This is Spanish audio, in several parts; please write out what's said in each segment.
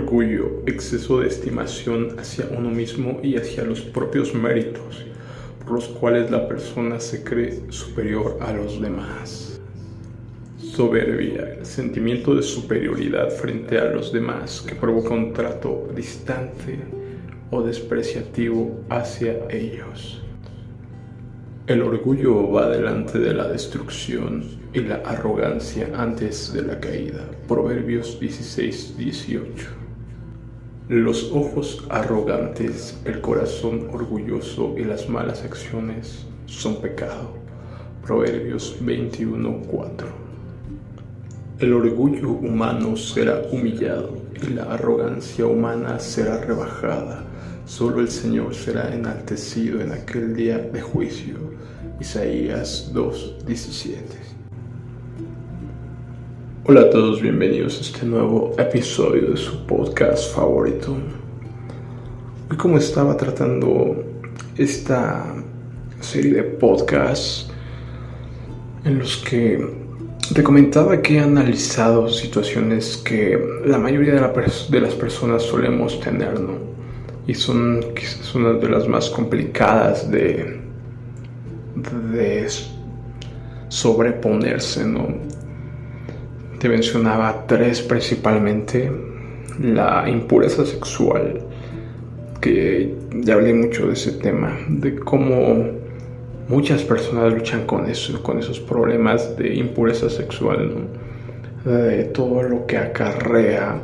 orgullo, exceso de estimación hacia uno mismo y hacia los propios méritos, por los cuales la persona se cree superior a los demás. Soberbia, sentimiento de superioridad frente a los demás que provoca un trato distante o despreciativo hacia ellos. El orgullo va delante de la destrucción y la arrogancia antes de la caída. Proverbios 16, 18. Los ojos arrogantes, el corazón orgulloso y las malas acciones son pecado. Proverbios 21, 4. El orgullo humano será humillado y la arrogancia humana será rebajada Solo el Señor será enaltecido en aquel día de juicio. Isaías 2:17. Hola a todos, bienvenidos a este nuevo episodio de su podcast favorito. Hoy como estaba tratando esta serie de podcasts en los que te comentaba que he analizado situaciones que la mayoría de, las personas solemos tener, ¿no? y son quizás una de las más complicadas de, de sobreponerse, ¿no? Te mencionaba tres principalmente, la impureza sexual, que ya hablé mucho de ese tema, de cómo muchas personas luchan con eso, con esos problemas de impureza sexual, ¿no? de todo lo que acarrea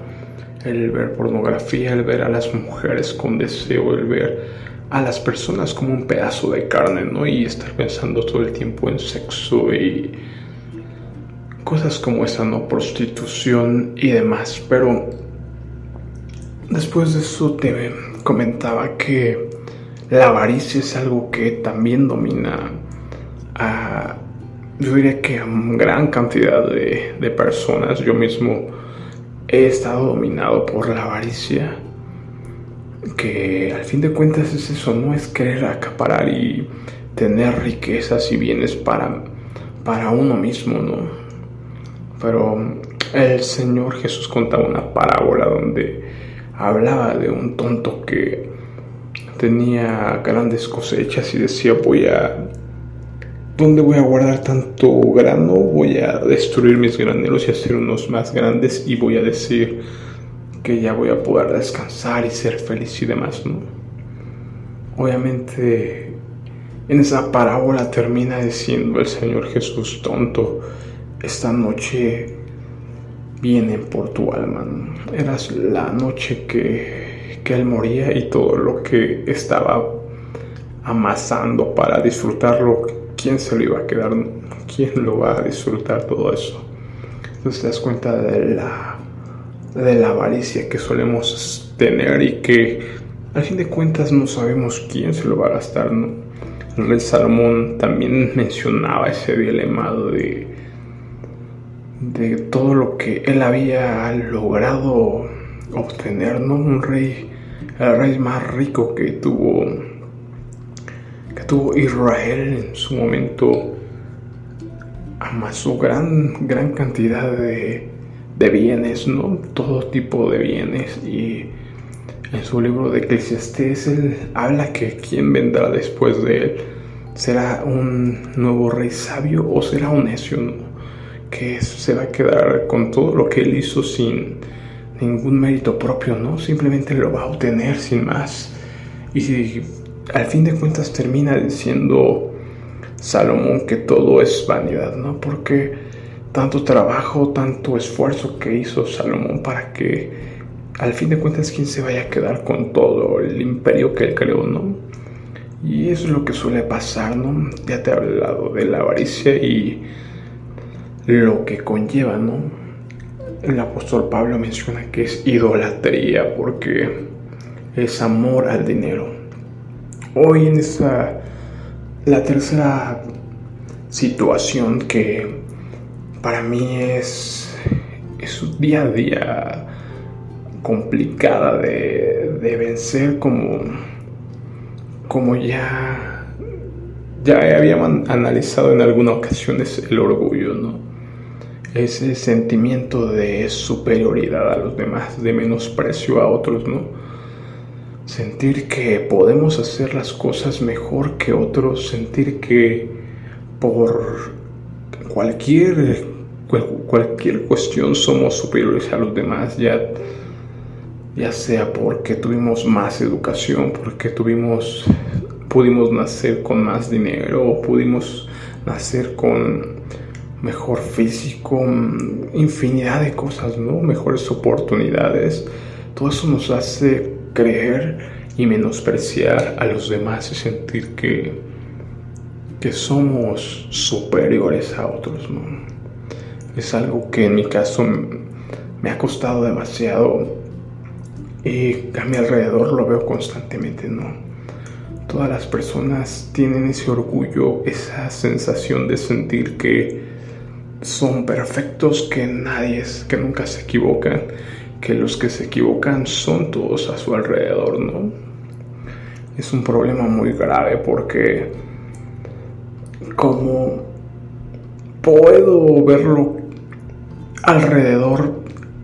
el ver pornografía, el ver a las mujeres con deseo, el ver a las personas como un pedazo de carne, ¿no? Y estar pensando todo el tiempo en sexo y cosas como esa, ¿no? Prostitución y demás. Pero después de eso te comentaba que la avaricia es algo que también domina a, yo diría que a gran cantidad de, de personas. Yo mismo he estado dominado por la avaricia, que al fin de cuentas es eso, no es querer acaparar y tener riquezas y bienes para, para uno mismo, ¿no? Pero el Señor Jesús contaba una parábola donde hablaba de un tonto que tenía grandes cosechas y decía voy a ¿Dónde voy a guardar tanto grano? Voy a destruir mis graneros y hacer unos más grandes y voy a decir que ya voy a poder descansar y ser feliz y demás, ¿no? Obviamente en esa parábola termina diciendo el Señor Jesús, tonto, esta noche vienen por tu alma. Eras la noche que, que Él moría y todo lo que estaba amasando para disfrutarlo ¿quién se lo iba a quedar? ¿Quién lo va a disfrutar todo eso? Entonces te das cuenta de la, de la avaricia que solemos tener y que al fin de cuentas no sabemos quién se lo va a gastar, ¿no? El rey Salomón también mencionaba ese dilema de, de todo lo que él había logrado obtener, ¿no? Un rey, el rey más rico que tuvo tuvo Israel en su momento amasó gran, gran cantidad de, de bienes, ¿no? Todo tipo de bienes. Y en su libro de Eclesiastés él habla que quien vendrá después de él será un nuevo rey sabio o será un necio, Que se va a quedar con todo lo que él hizo sin ningún mérito propio, ¿no? Simplemente lo va a obtener sin más. Y si al fin de cuentas termina diciendo Salomón que todo es vanidad, ¿no? Porque tanto trabajo, tanto esfuerzo que hizo Salomón para que al fin de cuentas quien se vaya a quedar con todo el imperio que él creó, ¿no? Y eso es lo que suele pasar, ¿no? Ya te he hablado de la avaricia y lo que conlleva, ¿no? El apóstol Pablo menciona que es idolatría porque es amor al dinero. Hoy en esta, la tercera situación que para mí es, es un día a día complicada de, vencer como, como ya, ya habíamos analizado en algunas ocasiones el orgullo, ¿no? Ese sentimiento de superioridad a los demás, de menosprecio a otros, ¿no? Sentir que podemos hacer las cosas mejor que otros, sentir que por cualquier, cualquier cuestión somos superiores a los demás, ya, ya sea porque tuvimos más educación, porque tuvimos, pudimos nacer con más dinero, pudimos nacer con mejor físico, infinidad de cosas, ¿no? Mejores oportunidades. Todo eso nos hace creer y menospreciar a los demás y sentir que, que somos superiores a otros, ¿no? Es algo que en mi caso me ha costado demasiado y a mi alrededor lo veo constantemente, ¿no? Todas las personas tienen ese orgullo, esa sensación de sentir que son perfectos, que nadie es, que nunca se equivocan, que los que se equivocan son todos a su alrededor, ¿no? Es un problema muy grave porque como puedo verlo alrededor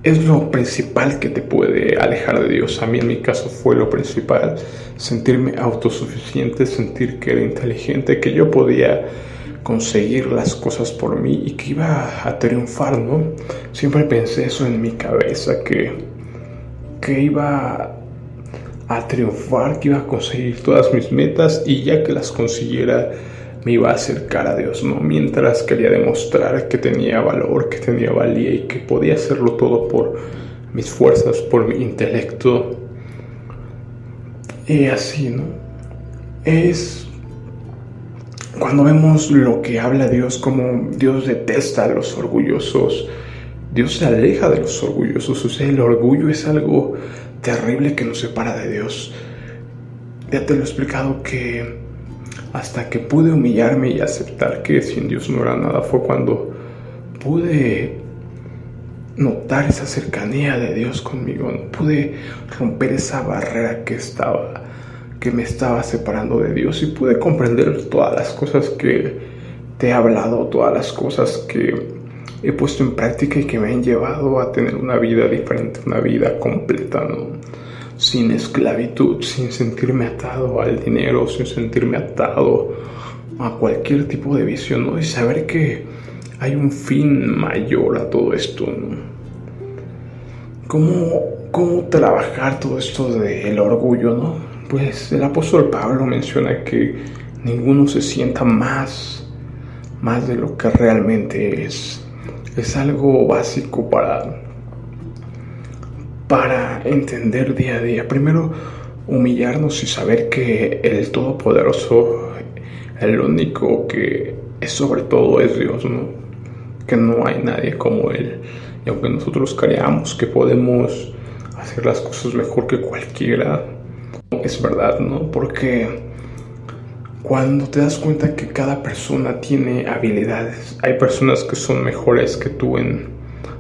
es lo principal que te puede alejar de Dios. A mí en mi caso fue lo principal, sentirme autosuficiente, sentir que era inteligente, que yo podía conseguir las cosas por mí y que iba a triunfar, ¿no? Siempre pensé eso en mi cabeza, que, que iba a triunfar, que iba a conseguir todas mis metas y ya que las consiguiera me iba a acercar a Dios, ¿no? Mientras quería demostrar que tenía valor, que tenía valía y que podía hacerlo todo por mis fuerzas, por mi intelecto. Y así, ¿no? Es cuando vemos lo que habla Dios, como Dios detesta a los orgullosos, Dios se aleja de los orgullosos. O sea, el orgullo es algo terrible que nos separa de Dios. Ya te lo he explicado que hasta que pude humillarme y aceptar que sin Dios no era nada fue cuando pude notar esa cercanía de Dios conmigo, pude romper esa barrera que estaba que me estaba separando de Dios y pude comprender todas las cosas que te he hablado, todas las cosas que he puesto en práctica y que me han llevado a tener una vida diferente, una vida completa, ¿no? sin esclavitud, sin sentirme atado al dinero, sin sentirme atado a cualquier tipo de visión, ¿no? Y saber que hay un fin mayor a todo esto, ¿no? ¿Cómo, cómo trabajar todo esto del orgullo, ¿no? Pues el apóstol Pablo menciona que ninguno se sienta más, más de lo que realmente es. Es algo básico para para entender día a día. Primero, humillarnos y saber que el Todopoderoso, el único que es sobre todo es Dios, ¿no? Que no hay nadie como Él. Y aunque nosotros creamos que podemos hacer las cosas mejor que cualquiera, es verdad, ¿no? Porque cuando te das cuenta que cada persona tiene habilidades, hay personas que son mejores que tú en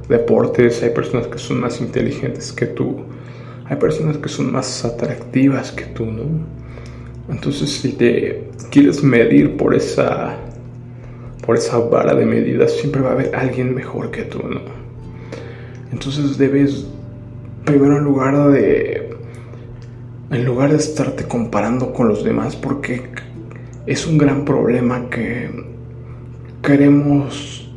deportes, hay personas que son más inteligentes que tú, hay personas que son más atractivas que tú, ¿no? Entonces, si te quieres medir por esa por esa vara de medidas, siempre va a haber alguien mejor que tú, ¿no? Entonces debes primero en lugar de en lugar de estarte comparando con los demás porque es un gran problema que queremos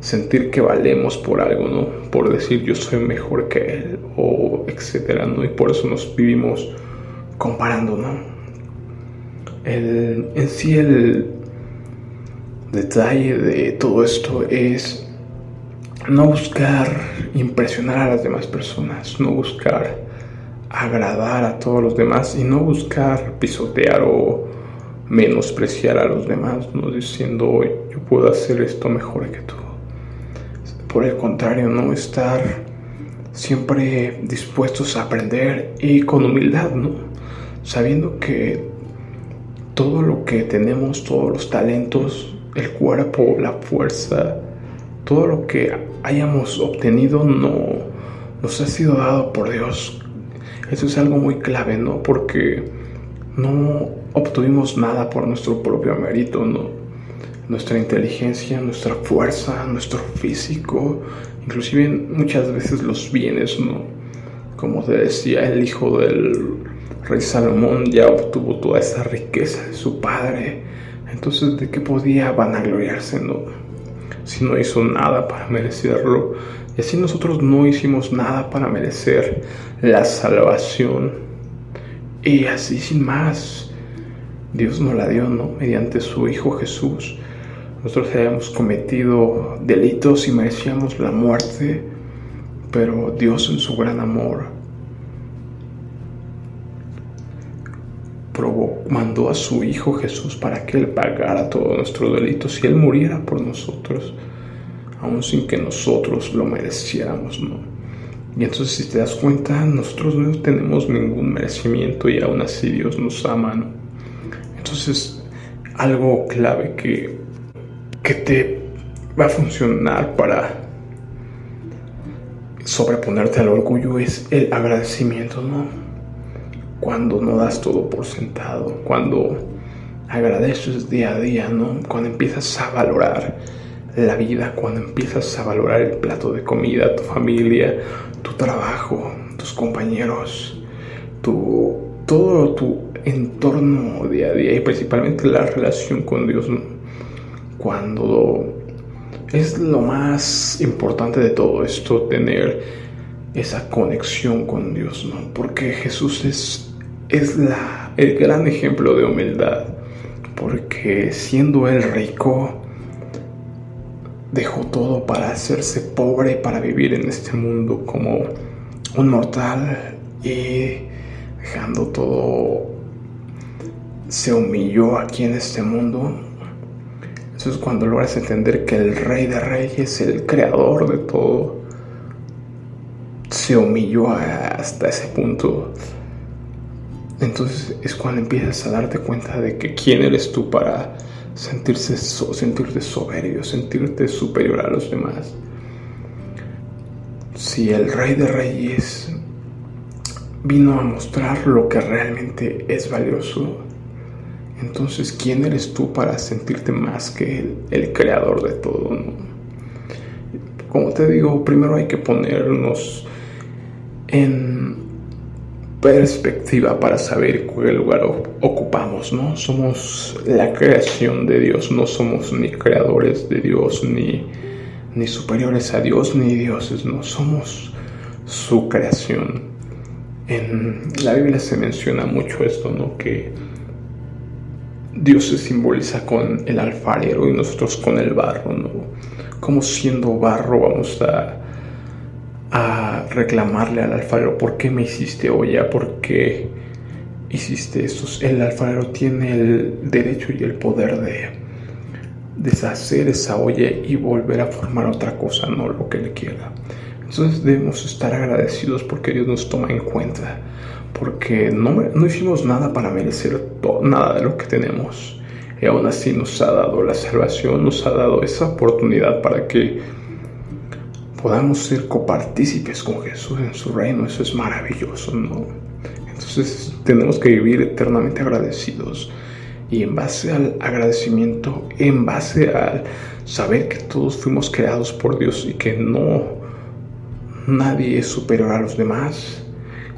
sentir que valemos por algo, ¿no? Por decir yo soy mejor que él o etcétera, ¿no? Y por eso nos vivimos comparando, ¿no? El, en sí el detalle de todo esto es no buscar impresionar a las demás personas, no buscar agradar a todos los demás y no buscar pisotear o menospreciar a los demás, no diciendo yo puedo hacer esto mejor que tú por el contrario, no estar siempre dispuestos a aprender y con humildad, ¿no? Sabiendo que todo lo que tenemos, todos los talentos, el cuerpo, la fuerza, todo lo que hayamos obtenido no nos ha sido dado por Dios. Eso es algo muy clave, ¿no? Porque no obtuvimos nada por nuestro propio mérito, ¿no? nuestra inteligencia, nuestra fuerza, nuestro físico, inclusive muchas veces los bienes, ¿no? Como te decía, el hijo del rey Salomón ya obtuvo toda esa riqueza de su padre. Entonces, ¿de qué podía vanagloriarse, no? Si no hizo nada para merecerlo. Y así nosotros no hicimos nada para merecer la salvación. Y así sin más, Dios nos la dio, ¿no? Mediante su Hijo Jesús. Nosotros habíamos cometido delitos y merecíamos la muerte, pero Dios en su gran amor mandó a su Hijo Jesús para que Él pagara todos nuestros delitos y Él muriera por nosotros, aun sin que nosotros lo mereciéramos, ¿no? Y entonces si te das cuenta, nosotros no tenemos ningún merecimiento y aún así Dios nos ama, ¿no? Entonces, algo clave que que te va a funcionar para sobreponerte al orgullo es el agradecimiento, ¿no? Cuando no das todo por sentado, cuando agradeces día a día, ¿no? Cuando empiezas a valorar la vida, cuando empiezas a valorar el plato de comida, tu familia, tu trabajo, tus compañeros, tu, todo tu entorno día a día y principalmente la relación con Dios, ¿no? cuando es lo más importante de todo esto, tener esa conexión con Dios, ¿no? Porque Jesús es, es el gran ejemplo de humildad, porque siendo Él rico, dejó todo para hacerse pobre, para vivir en este mundo como un mortal y dejando todo, se humilló aquí en este mundo. Entonces cuando logras entender que el rey de reyes, el creador de todo, se humilló hasta ese punto, entonces es cuando empiezas a darte cuenta de que quién eres tú para sentirse sentirte soberbio, sentirte superior a los demás. Si el rey de reyes vino a mostrar lo que realmente es valioso, entonces, ¿quién eres tú para sentirte más que el, creador de todo? Como te digo, primero hay que ponernos en perspectiva para saber cuál lugar ocupamos, ¿no? Somos la creación de Dios, no somos ni creadores de Dios, ni, ni superiores a Dios, ni dioses, no somos su creación. En la Biblia se menciona mucho esto, ¿no? Que Dios se simboliza con el alfarero y nosotros con el barro, ¿no? Como siendo barro vamos a, a reclamarle al alfarero, ¿por qué me hiciste olla? ¿Por qué hiciste esto? El alfarero tiene el derecho y el poder de deshacer esa olla y volver a formar otra cosa, no lo que él quiera. Entonces debemos estar agradecidos porque Dios nos toma en cuenta porque no, no hicimos nada para merecer nada de lo que tenemos. Y aún así nos ha dado la salvación, nos ha dado esa oportunidad para que podamos ser copartícipes con Jesús en su reino. Eso es maravilloso, ¿no? Entonces tenemos que vivir eternamente agradecidos. Y en base al agradecimiento, en base al saber que todos fuimos creados por Dios y que no nadie es superior a los demás,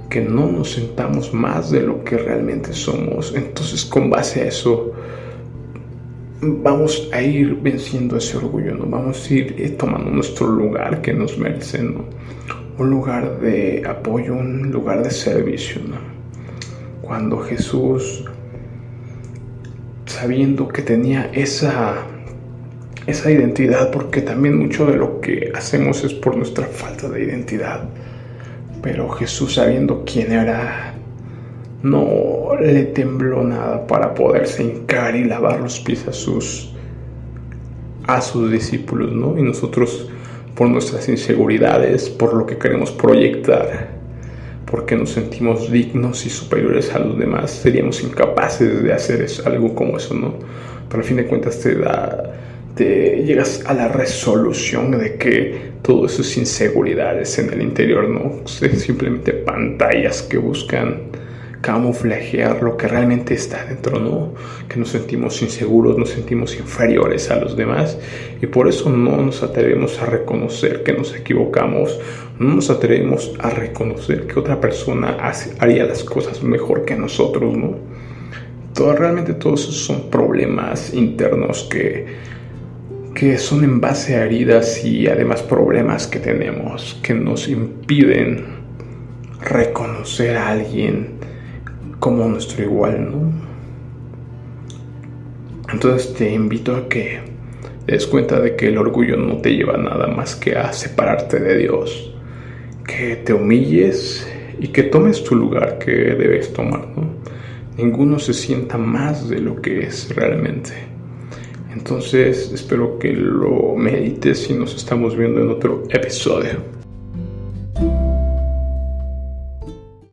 que no nos sentamos más de lo que realmente somos. Entonces con base a eso vamos a ir venciendo ese orgullo, ¿no? Vamos a ir eh, tomando nuestro lugar que nos merece, Un lugar de apoyo, un lugar de servicio. Cuando Jesús, sabiendo que tenía esa, esa identidad, porque también mucho de lo que hacemos es por nuestra falta de identidad, pero Jesús, sabiendo quién era, no le tembló nada para poderse hincar y lavar los pies a sus, a sus discípulos, ¿no? Y nosotros, por nuestras inseguridades, por lo que queremos proyectar, porque nos sentimos dignos y superiores a los demás, seríamos incapaces de hacer algo como eso, ¿no? Pero al fin de cuentas te da te llegas a la resolución de que todo eso es inseguridades en el interior, no es simplemente pantallas que buscan camuflajear lo que realmente está dentro, ¿no? Que nos sentimos inseguros, nos sentimos inferiores a los demás y por eso no nos atrevemos a reconocer que nos equivocamos, no nos atrevemos a reconocer que otra persona haría las cosas mejor que nosotros, ¿no? Todo, realmente todos esos son problemas internos que, que son en base a heridas y además problemas que tenemos que nos impiden reconocer a alguien como nuestro igual, ¿no? Entonces te invito a que te des cuenta de que el orgullo no te lleva nada más que a separarte de Dios, que te humilles y que tomes tu lugar que debes tomar, ¿no? Ninguno se sienta más de lo que es realmente. Entonces espero que lo medites y nos estamos viendo en otro episodio.